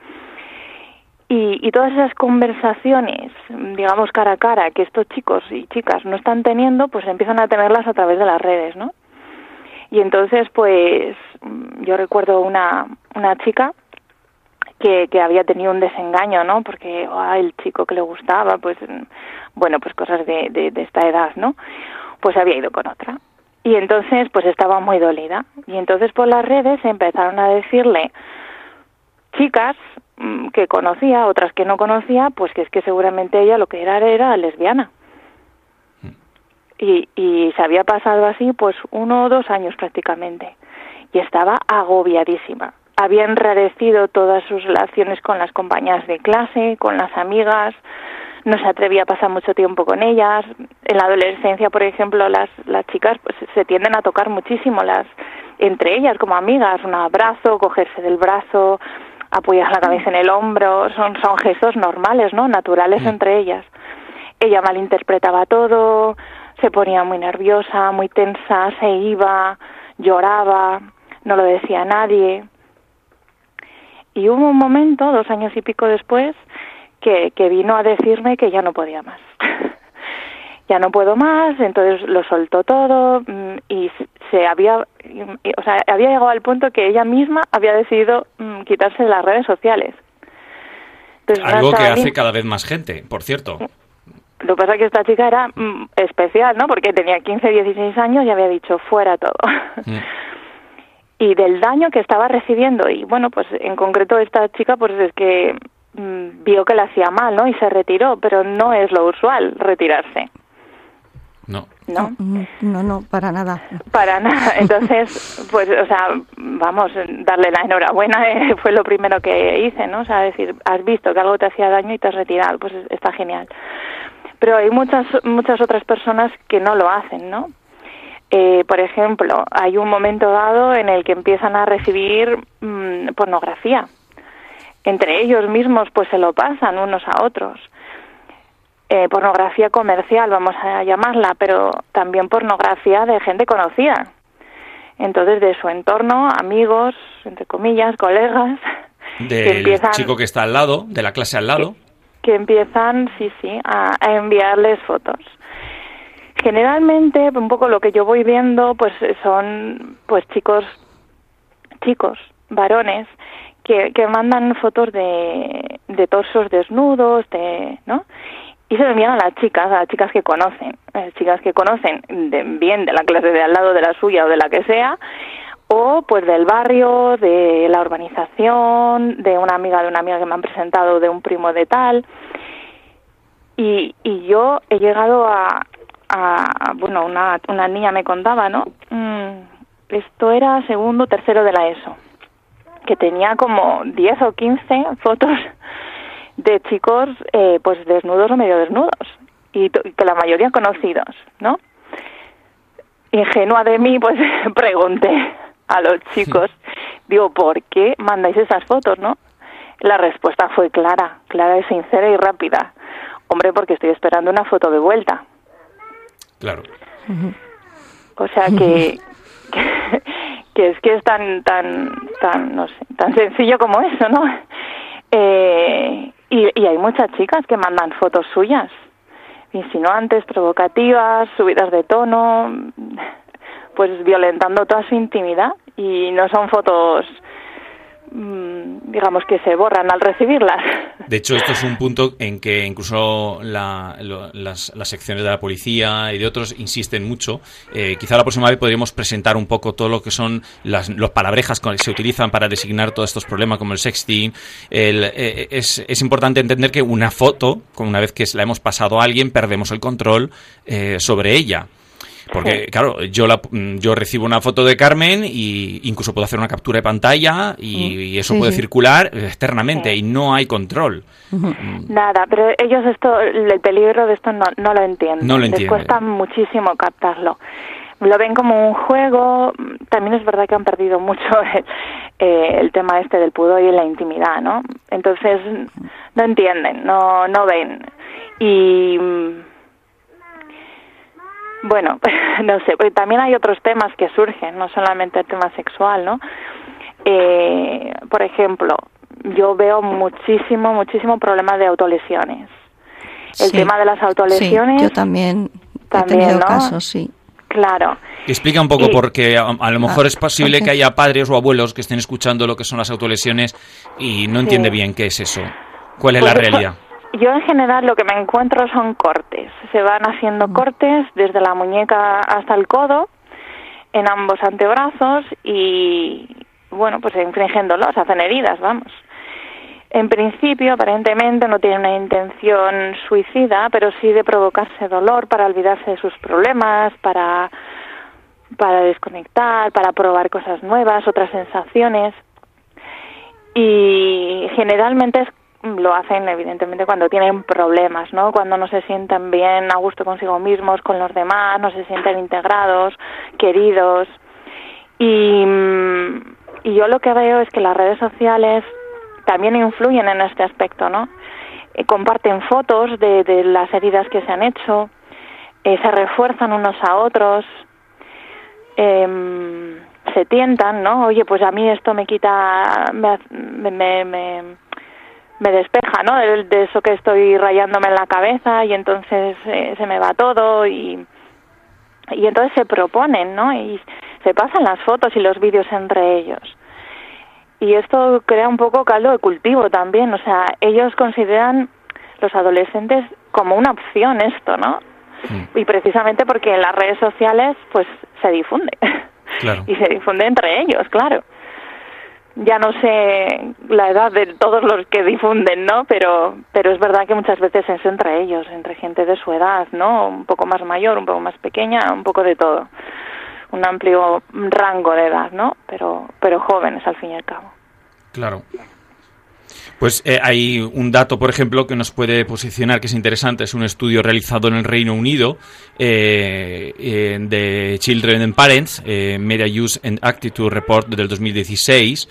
Y, y todas esas conversaciones, digamos cara a cara, que estos chicos y chicas no están teniendo, pues empiezan a tenerlas a través de las redes, ¿no? Y entonces, pues, yo recuerdo una, una chica que, que había tenido un desengaño, ¿no? Porque el chico que le gustaba, pues, bueno, pues cosas de, de, esta edad, ¿no? Pues había ido con otra. Y entonces, pues estaba muy dolida. Y entonces por las redes empezaron a decirle chicas mm, que conocía, otras que no conocía, pues que es que seguramente ella lo que era era lesbiana. Y, y se había pasado así pues uno o dos años prácticamente. Y estaba agobiadísima había enrarecido todas sus relaciones con las compañeras de clase, con las amigas, no se atrevía a pasar mucho tiempo con ellas. En la adolescencia, por ejemplo, las, las chicas pues, se tienden a tocar muchísimo las entre ellas como amigas, un abrazo, cogerse del brazo, apoyar la cabeza en el hombro, son, son gestos normales, ¿no? Naturales entre ellas. Ella malinterpretaba todo, se ponía muy nerviosa, muy tensa, se iba, lloraba, no lo decía a nadie. Y hubo un momento, dos años y pico después, que, que vino a decirme que ya no podía más. Ya no puedo más, entonces lo soltó todo mm, y se había, o sea, había llegado al punto que ella misma había decidido mm, quitarse de las redes sociales. Entonces, Algo que hace cada vez más gente, por cierto. Lo que pasa es que esta chica era mm, especial, ¿no? Porque tenía 15, 16 años y había dicho fuera todo. y del daño que estaba recibiendo. Y bueno, pues en concreto esta chica, pues es que vio que le hacía mal, ¿no? Y se retiró, pero no es lo usual retirarse. No. No, no, no, para nada. Para nada. Entonces, pues, o sea, vamos, darle la enhorabuena eh, fue lo primero que hice, ¿no? O sea, decir, has visto que algo te hacía daño y te has retirado, pues está genial. Pero hay muchas, muchas otras personas que no lo hacen, ¿no? Eh, por ejemplo, hay un momento dado en el que empiezan a recibir mm, pornografía. Entre ellos mismos, pues se lo pasan unos a otros. Eh, pornografía comercial, vamos a llamarla, pero también pornografía de gente conocida. Entonces, de su entorno, amigos, entre comillas, colegas. Del chico que está al lado, de la clase al lado. Que, empiezan, sí, sí, a enviarles fotos generalmente un poco lo que yo voy viendo pues son pues chicos chicos varones que, que mandan fotos de, de torsos desnudos de no y se lo a las chicas a las chicas que conocen chicas que conocen de, bien de la clase de al lado de la suya o de la que sea o pues del barrio de la urbanización de una amiga de una amiga que me han presentado de un primo de tal y, y yo he llegado a, a, bueno, una, una niña me contaba, ¿no? Mm, esto era segundo, tercero de la ESO, que tenía como 10 o 15 fotos de chicos eh, pues desnudos o medio desnudos y que la mayoría conocidos, ¿no? Ingenua de mí, pues pregunté a los chicos, digo, ¿por qué mandáis esas fotos, no? La respuesta fue clara, clara y sincera y rápida. Hombre, porque estoy esperando una foto de vuelta. Claro. O sea que, que, es que es tan tan tan no sé tan sencillo como eso, ¿no? Eh, y, y hay muchas chicas que mandan fotos suyas, insinuantes, provocativas, subidas de tono, pues violentando toda su intimidad. Y no son fotos Mm, digamos que se borran al recibirlas. De hecho, esto es un punto en que incluso las, secciones de la policía y de otros insisten mucho. Eh, quizá la próxima vez podríamos presentar un poco todo lo que son las los palabrejas que se utilizan para designar todos estos problemas, como el sexting. Eh, es, es, importante entender que una foto, una vez que la hemos pasado a alguien, perdemos el control eh, sobre ella. Porque, claro, yo, la, yo recibo una foto de Carmen y incluso puedo hacer una captura de pantalla y, mm. eso puede circular externamente y no hay control. Mm. Nada, pero ellos esto, el peligro de esto no, no lo entienden. No lo Les cuesta muchísimo captarlo. Lo ven como un juego. También es verdad que han perdido mucho eh, el tema este del pudor y la intimidad, ¿no? Entonces no entienden, no, no ven. Y mm, bueno, no sé, porque también hay otros temas que surgen, no solamente el tema sexual, ¿no? Eh, por ejemplo, yo veo muchísimo, muchísimo problema de autolesiones. El tema de las autolesiones. Sí, yo también, también he tenido casos, sí. Claro. Explica un poco, porque a, lo mejor es posible que haya padres o abuelos que estén escuchando lo que son las autolesiones y no entiende bien qué es eso. ¿Cuál es la pues realidad? Yo en general lo que me encuentro son cortes. Se van haciendo mm. cortes desde la muñeca hasta el codo, en ambos antebrazos y, bueno, pues infringiéndolos, hacen heridas, vamos. En principio, aparentemente, no tiene una intención suicida, pero sí de provocarse dolor para olvidarse de sus problemas, para para desconectar, para probar cosas nuevas, otras sensaciones. Y generalmente lo hacen evidentemente cuando tienen problemas, ¿no? Cuando no se sienten bien a gusto consigo mismos, con los demás, no se sienten integrados, queridos. Y, mm, y yo lo que veo es que las redes sociales también influyen en este aspecto, ¿no? Eh, comparten fotos de, de las heridas que se han hecho, eh, se refuerzan unos a otros, eh, se tientan, ¿no? Oye, pues a mí esto me quita, me, me, me, me despeja, ¿no? De, de, eso que estoy rayándome en la cabeza y entonces eh, se me va todo y, y entonces se proponen, ¿no? Y se pasan las fotos y los vídeos entre ellos. Y esto crea un poco caldo de cultivo también, o sea, ellos consideran los adolescentes como una opción esto, ¿no? Mm. Y precisamente porque en las redes sociales pues se difunde. y se difunde entre ellos, claro. Ya no sé la edad de todos los que difunden, ¿no? Pero, pero es verdad que muchas veces es entre ellos, entre gente de su edad, ¿no? Un poco más mayor, un poco más pequeña, un poco de todo. Un amplio rango de edad, ¿no? Pero, pero jóvenes al fin y al cabo. Claro. Pues eh, hay un dato, por ejemplo, que nos puede posicionar, que es interesante, es un estudio realizado en el Reino Unido eh, eh, de Children and Parents, Media Use and Attitude Report del 2016.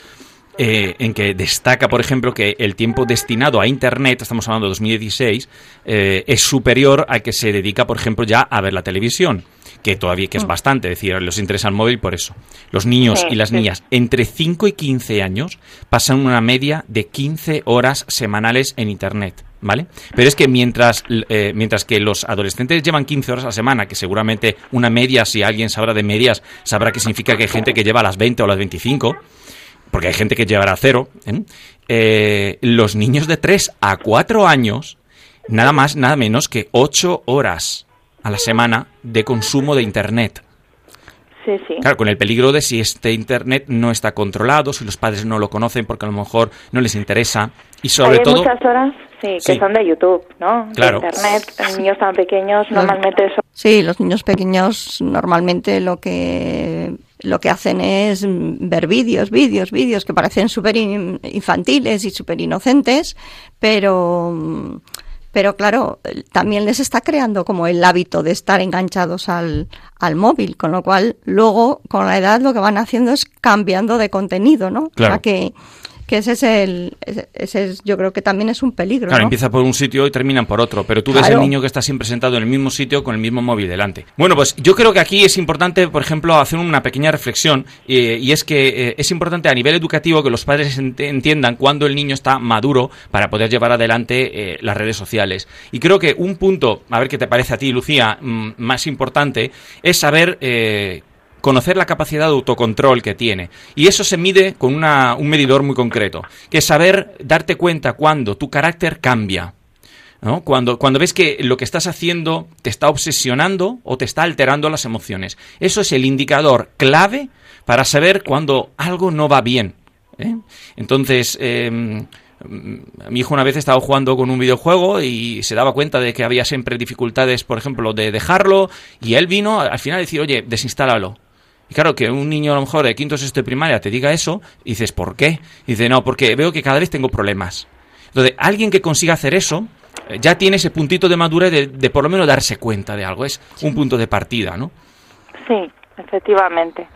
en que destaca, por ejemplo, que el tiempo destinado a Internet, estamos hablando de 2016, es superior al que se dedica, por ejemplo, ya a ver la televisión que todavía que es mm. bastante, es decir, los interesa el móvil por eso. Los niños y las niñas entre 5 y 15 años pasan una media de 15 horas semanales en Internet. ¿Vale? Pero es que mientras, eh, mientras que los adolescentes llevan 15 horas a la semana, que seguramente una media, si alguien sabrá de medias, sabrá que significa que hay gente que lleva las 20 o las 25, porque hay gente que llevará cero, ¿eh? Eh, los niños de 3 a 4 años, nada más, nada menos que 8 horas a la semana de consumo de Internet. Sí, sí. Claro, con el peligro de si este Internet no está controlado, si los padres no lo conocen porque a lo mejor no les interesa y sobre Hay todo... muchas horas, sí, que son de YouTube, ¿no? Claro. De Internet, los niños tan pequeños normalmente son... Sí, los niños pequeños normalmente lo que lo que hacen es ver vídeos, vídeos, vídeos que parecen súper infantiles y súper inocentes, pero pero claro, también les está creando como el hábito de estar enganchados al, al móvil, con lo cual luego con la edad lo que van haciendo es cambiando de contenido, ¿no? Claro. que que ese es el ese es, yo creo que también es un peligro claro empieza por un sitio y terminan por otro pero tú ves el niño que está siempre sentado en el mismo sitio con el mismo móvil delante. Bueno pues yo creo que aquí es importante por ejemplo hacer una pequeña reflexión eh, y es que eh, es importante a nivel educativo que los padres entiendan cuándo el niño está maduro para poder llevar adelante eh, las redes sociales. Y creo que un punto a ver qué te parece a ti Lucía mm, más importante es saber conocer la capacidad de autocontrol que tiene. Y eso se mide con una, un medidor muy concreto, que es saber darte cuenta cuando tu carácter cambia. Cuando, cuando ves que lo que estás haciendo te está obsesionando o te está alterando las emociones. Eso es el indicador clave para saber cuando algo no va bien. ¿eh? Entonces, em, mi hijo una vez estaba jugando con un videojuego y se daba cuenta de que había siempre dificultades, por ejemplo, de dejarlo, y él vino al final a decir, oye, desinstálalo. Y claro, que un niño a lo mejor de quinto o sexto de primaria te diga eso, y dices, ¿por qué? Y dice, no, porque veo que cada vez tengo problemas. Entonces, alguien que consiga hacer eso, eh, ya tiene ese puntito de madurez de, por lo menos darse cuenta de algo. Es un punto de partida, ¿no? Sí, efectivamente.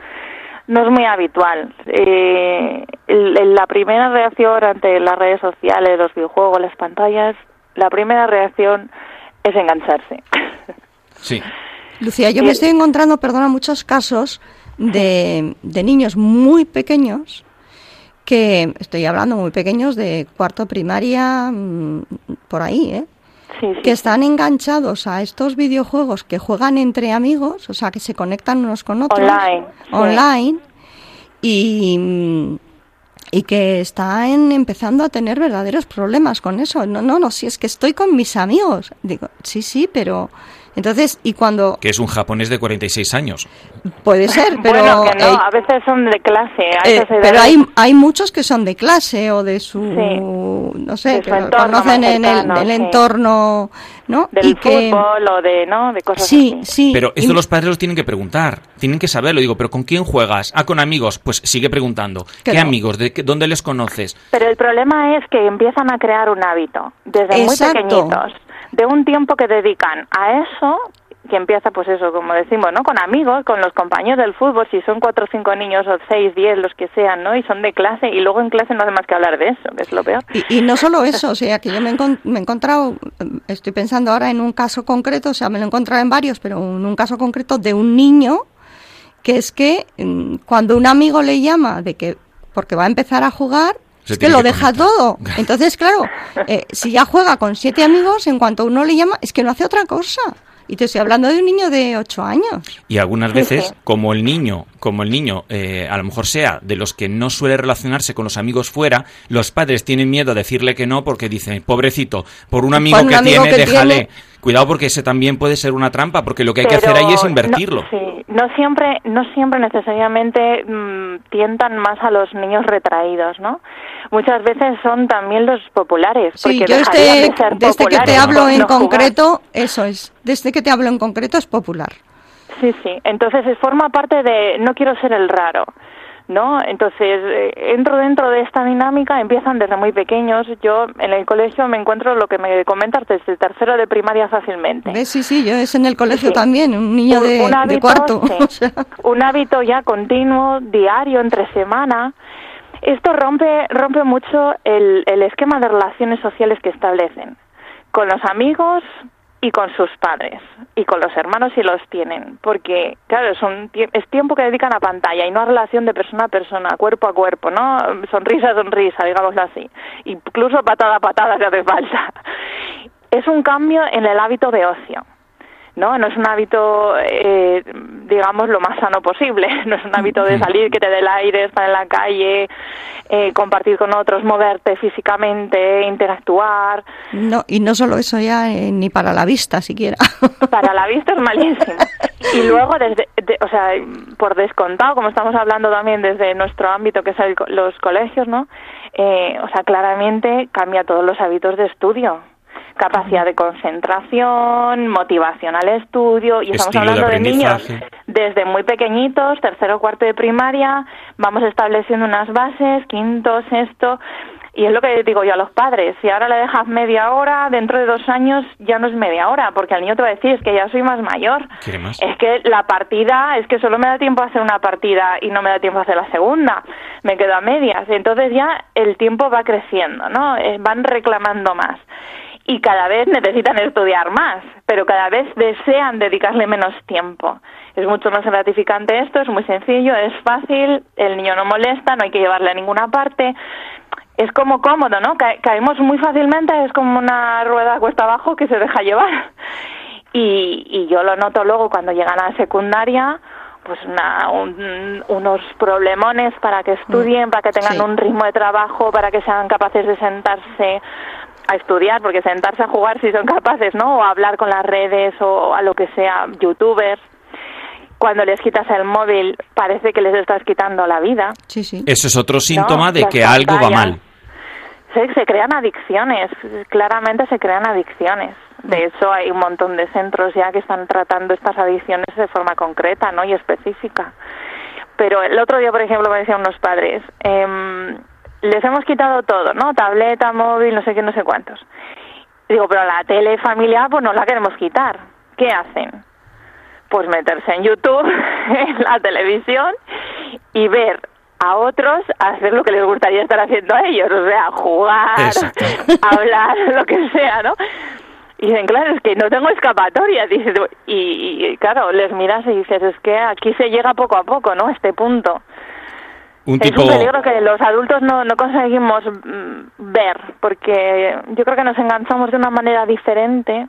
No es muy habitual. Eh, la primera reacción ante las redes sociales, los videojuegos, las pantallas, la primera reacción es engancharse. Sí. Lucía, yo me estoy encontrando, perdona, muchos casos de, de niños muy pequeños que estoy hablando muy pequeños de cuarto primaria mm, por ahí, ¿eh? que están enganchados a estos videojuegos que juegan entre amigos, o sea, que se conectan unos con otros Online, sí. online y, y que están empezando a tener verdaderos problemas con eso. No, no, no, si es que estoy con mis amigos. Digo, sí, sí, pero entonces, y cuando... Que es un japonés de 46 años. Puede ser, pero... Bueno, que no, eh, a veces son de clase. A eh, pero hay, hay muchos que son de clase o de su, Sí. no sé, De que su lo entorno conocen en el, el sí. entorno, ¿no? Del y que, fútbol o de, ¿no? De cosas sí, así. sí. Pero y- esto los padres los tienen que preguntar, tienen que saberlo. Digo, ¿pero con quién juegas? Ah, con amigos. Pues sigue preguntando. Que ¿Qué no. amigos? ¿De qué- ¿Dónde les conoces? Pero el problema es que empiezan a crear un hábito desde Exacto. muy pequeñitos, de un tiempo que dedican a eso, que empieza pues eso, como decimos, ¿no? Con amigos, con los compañeros del fútbol, si son cuatro o cinco niños o seis, diez, los que sean, ¿no? Y son de clase y luego en clase no hace más que hablar de eso, que es lo peor. Y, no solo eso, o sea, que yo me, me he encontrado, estoy pensando ahora en un caso concreto, o sea, me lo he encontrado en varios, pero en un caso concreto de un niño que es que mm, cuando un amigo le llama de que porque va a empezar a jugar, Se es que lo que deja todo. Entonces, claro, eh, si ya juega con siete amigos, en cuanto uno le llama, es que no hace otra cosa. Y te estoy hablando de un niño de ocho años. Y algunas veces, como el niño, como el niño, eh, a lo mejor sea de los que no suele relacionarse con los amigos fuera, los padres tienen miedo a decirle que no porque dicen, pobrecito, por un amigo un que amigo tiene, que déjale. tiene. Cuidado porque ese también puede ser una trampa, porque lo que hay que hacer ahí es no- invertirlo. sí, no siempre, no siempre necesariamente mm, tientan más a los niños retraídos, ¿no? Muchas veces son también los populares, Sí, porque yo este, de ser desde que te hablo en no jugar. concreto, eso es, desde que te hablo en concreto es popular. Sí, sí. Entonces forma parte de no quiero ser el raro, ¿no? Entonces eh, entro dentro de esta dinámica, empiezan desde muy pequeños. Yo en el colegio me encuentro lo que me comentas desde tercero de primaria fácilmente. ¿Ves? Sí, sí, yo es en el colegio Sí. también, un niño Un- de, un de hábito, cuarto. sí. o sea. un hábito ya continuo, diario, entre semana. Esto rompe, rompe mucho el, el esquema de relaciones sociales que establecen con los amigos y con sus padres y con los hermanos si los tienen, porque claro, tie- es tiempo que dedican a pantalla y no a relación de persona a persona, cuerpo a cuerpo, ¿no? Sonrisa a sonrisa, digámoslo así. Incluso patada a patada si hace falta. Es un cambio en el hábito de ocio. ¿No? No es un hábito, eh, digamos, lo más sano posible. No es un hábito de salir, que te dé el aire, estar en la calle, eh, compartir con otros, moverte físicamente, interactuar. No, y no solo eso ya, eh, ni para la vista siquiera. Para la vista es malísimo. Y luego, desde, de- o sea, por descontado, como estamos hablando también desde nuestro ámbito, que es el los colegios, ¿no? Eh, o sea, claramente cambia todos los hábitos de estudio. Capacidad de concentración, motivación al estudio, y estamos Estilo hablando de, niños desde muy pequeñitos, tercero o cuarto de primaria, vamos estableciendo unas bases, quinto, sexto, y es lo que digo yo a los padres, si ahora le dejas media hora, dentro de dos años ya no es media hora, porque el niño te va a decir, es que ya soy más mayor. Es que la partida, es que solo me da tiempo a hacer una partida y no me da tiempo a hacer la segunda, me quedo a medias. Entonces ya el tiempo va creciendo, ¿no? Eh, van reclamando más. Y cada vez necesitan estudiar más, pero cada vez desean dedicarle menos tiempo. Es mucho más gratificante esto, es muy sencillo, es fácil, el niño no molesta, no hay que llevarle a ninguna parte es como cómodo, ¿no? Ca- caemos muy fácilmente, es como una rueda cuesta abajo que se deja llevar. Y, y yo lo noto luego cuando llegan a la secundaria, pues una, un- unos problemones para que estudien, para que tengan sí. un ritmo de trabajo, para que sean capaces de sentarse a estudiar, porque sentarse a jugar si son capaces, ¿no? O a hablar con las redes o a lo que sea, youtubers. Cuando les quitas el móvil parece que les estás quitando la vida. Sí, sí. Eso es otro síntoma de las que algo va mal. Se, se crean adicciones, claramente se crean adicciones. De hecho, hay un montón de centros ya que están tratando estas adicciones de forma concreta ¿no? y específica. Pero el otro día, por ejemplo, me decían unos padres, em, les hemos quitado todo, ¿no? Tableta, móvil, no sé qué, no sé cuántos. Digo, pero la tele familiar, pues no la queremos quitar. ¿Qué hacen? Pues meterse en YouTube, en la televisión, y ver a otros a hacer lo que les gustaría estar haciendo a ellos, o sea, jugar, Exacto. hablar, lo que sea, ¿no? Y dicen, claro, es que no tengo escapatoria. Dices, y, y, claro, les miras y dices, es que aquí se llega poco a poco, ¿no? A este punto. Un es tipo... un peligro que los adultos no, no conseguimos mm, ver, porque yo creo que nos enganchamos de una manera diferente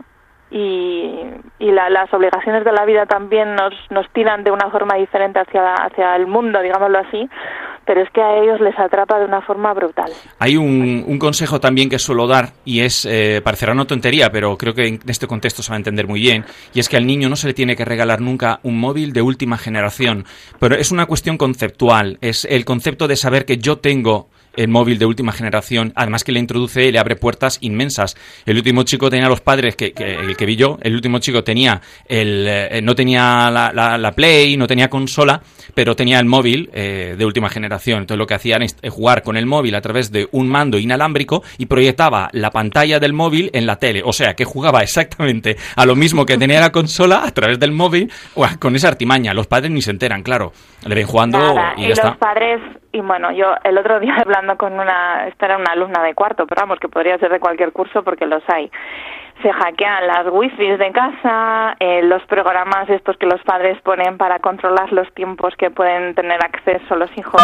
y, y la- las obligaciones de la vida también nos, nos tiran de una forma diferente hacia, hacia el mundo, digámoslo así, pero es que a ellos les atrapa de una forma brutal. Hay un, un consejo también que suelo dar y es, eh, parecerá una tontería, pero creo que en este contexto se va a entender muy bien, y es que al niño no se le tiene que regalar nunca un móvil de última generación, pero es una cuestión conceptual, es el concepto de saber que yo tengo el móvil de última generación, además que le introduce y le abre puertas inmensas. El último chico tenía los padres, que, que- el que vi yo, el último chico tenía el, eh, no tenía la, la- la Play, no tenía consola, pero tenía el móvil eh, de última generación. Entonces lo que hacían es eh, jugar con el móvil a través de un mando inalámbrico y proyectaba la pantalla del móvil en la tele. O sea, que jugaba exactamente a lo mismo que tenía la consola a través del móvil, con esa artimaña. Los padres ni se enteran, claro. Le ven jugando Nada, y y ya los padres, y bueno, yo el otro día hablando con una, esta era una alumna de cuarto, pero vamos, que podría ser de cualquier curso porque los hay. Se hackean las wifi de casa, eh, los programas estos que los padres ponen para controlar los tiempos que pueden tener acceso los hijos.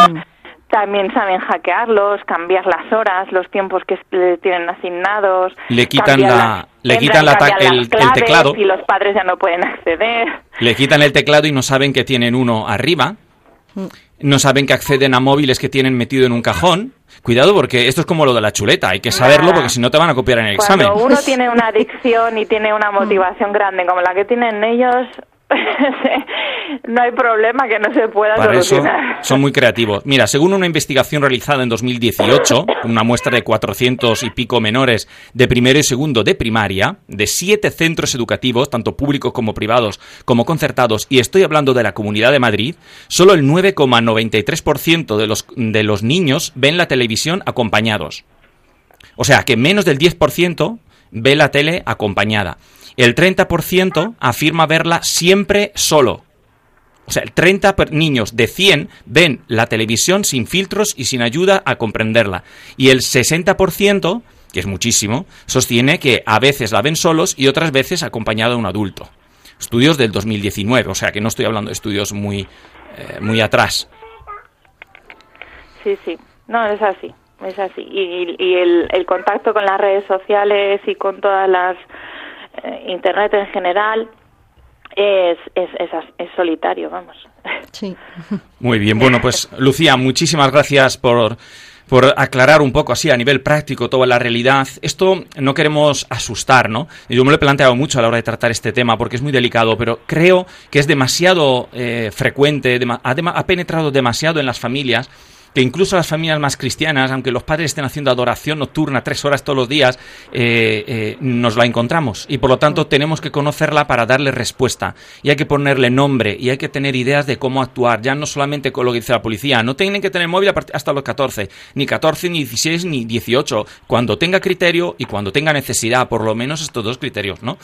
También saben hackearlos, cambiar las horas, los tiempos que le tienen asignados. Le quitan la- le quitan la el- el teclado. Y los padres ya no pueden acceder. Le quitan el teclado y no saben que tienen uno arriba. No saben que acceden a móviles que tienen metido en un cajón. Cuidado porque esto es como lo de la chuleta. Hay que saberlo porque si no te van a copiar en el Cuando examen. uno tiene una adicción y tiene una motivación grande como la que tienen ellos, no hay problema que no se pueda Para eso solucionar. son muy creativos. Mira, según una investigación realizada en 2018, una muestra de 400 y pico menores de primero y segundo de primaria, de siete centros educativos, tanto públicos como privados, como concertados, y estoy hablando de la Comunidad de Madrid, solo el 9,93% de los, de los niños ven la televisión acompañados. O sea, que menos del 10% ve la tele acompañada. El 30% afirma verla siempre solo. O sea, el 30 per- niños de 100 ven la televisión sin filtros y sin ayuda a comprenderla. Y el 60%, que es muchísimo, sostiene que a veces la ven solos y otras veces acompañado de un adulto. Estudios del 2019, o sea que no estoy hablando de estudios muy, eh, muy atrás. Sí, sí. No, es así. Es así. Y, y el, el contacto con las redes sociales y con todas las. Eh, Internet en general es, es, es, solitario, vamos. Sí. Muy bien, bueno, pues Lucía, muchísimas gracias por, por aclarar un poco así a nivel práctico toda la realidad. Esto no queremos asustar, ¿no? Yo me lo he planteado mucho a la hora de tratar este tema porque es muy delicado, pero creo que es demasiado eh, frecuente, ha penetrado demasiado en las familias que incluso las familias más cristianas, aunque los padres estén haciendo adoración nocturna tres horas todos los días, eh, eh, nos la encontramos. Y por lo tanto tenemos que conocerla para darle respuesta. Y hay que ponerle nombre y hay que tener ideas de cómo actuar, ya no solamente con lo que dice la policía, no tienen que tener móvil hasta los 14, ni 14, ni 16, ni 18, cuando tenga criterio y cuando tenga necesidad, por lo menos estos dos criterios, ¿no?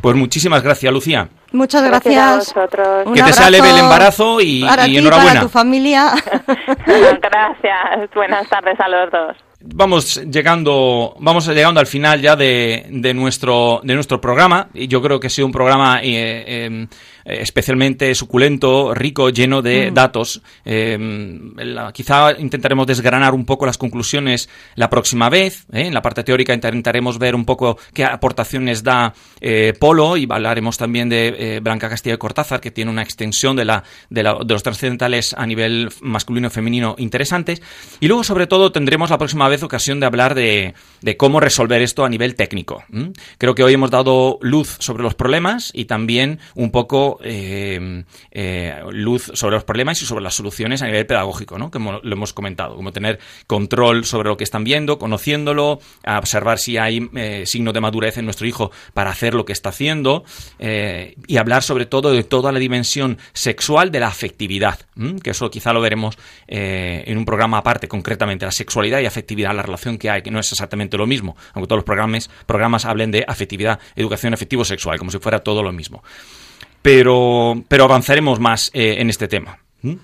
Pues muchísimas gracias, Lucía. Muchas Gracias gracias. a vosotros. Un Que te sea leve el embarazo y- para y ti, enhorabuena. para tu familia. Gracias. Buenas tardes a los dos. Vamos llegando, vamos llegando al final ya de, de nuestro de nuestro programa y yo creo que ha sido un programa eh, eh, especialmente suculento, rico, lleno de datos. Eh, la- quizá intentaremos desgranar un poco las conclusiones la próxima vez. ¿eh? En la parte teórica intentaremos ver un poco qué aportaciones da eh, Polo y hablaremos también de eh, Blanca Castilla de Cortázar, que tiene una extensión de, la, de, la- de los trascendentales a nivel masculino y femenino interesantes. Y luego, sobre todo, tendremos la próxima vez ocasión de hablar de, cómo resolver esto a nivel técnico. Creo que hoy hemos dado luz sobre los problemas y también un poco eh, eh, luz sobre los problemas y sobre las soluciones a nivel pedagógico, ¿no? como lo hemos comentado, como tener control sobre lo que están viendo, conociéndolo, observar si hay eh, signos de madurez en nuestro hijo para hacer lo que está haciendo eh, y hablar sobre todo de toda la dimensión sexual de la afectividad, que eso quizá lo veremos en un programa aparte, concretamente la sexualidad y afectividad, la relación que hay, que no es exactamente lo mismo, aunque todos los programas, programas hablen de afectividad, educación afectivo-sexual, como si fuera todo lo mismo. Pero, pero avanzaremos más eh, en este tema. ¿m?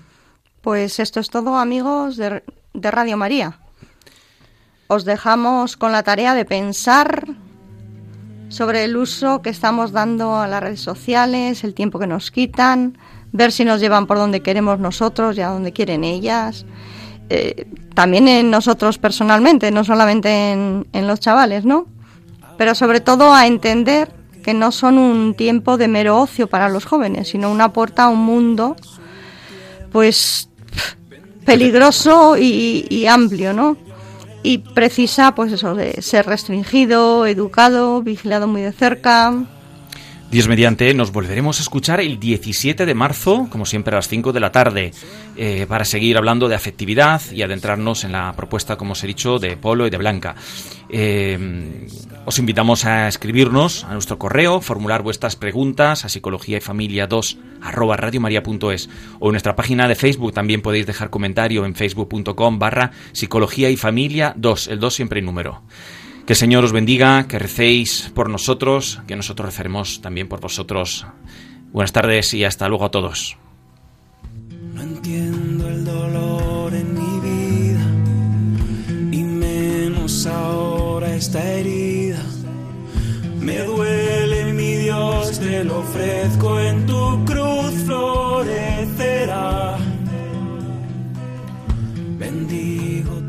Pues esto es todo, amigos de, de Radio María. Os dejamos con la tarea de pensar sobre el uso que estamos dando a las redes sociales, el tiempo que nos quitan, ver si nos llevan por donde queremos nosotros y a donde quieren ellas. Eh, también en nosotros personalmente, no solamente en, los chavales, ¿no? Pero sobre todo a entender que no son un tiempo de mero ocio para los jóvenes, sino una puerta a un mundo, pues peligroso y, y amplio, ¿no? Y precisa, pues eso, de ser restringido, educado, vigilado muy de cerca. Dios mediante, nos volveremos a escuchar el 17 de marzo, como siempre a las 5 de la tarde, eh, para seguir hablando de afectividad y adentrarnos en la propuesta, como os he dicho, de Polo y de Blanca. Eh, os invitamos a escribirnos a nuestro correo, formular vuestras preguntas a psicología y familia 2 arroba o en nuestra página de Facebook también podéis dejar comentario en facebook.com barra psicología y familia 2, el 2 siempre en número. Que el Señor os bendiga, que recéis por nosotros, que nosotros receremos también por vosotros. Buenas tardes y hasta luego a todos. No entiendo el dolor en mi vida y menos ahora esta herida. Me duele mi Dios, te lo ofrezco en tu cruz florecerá. Bendigo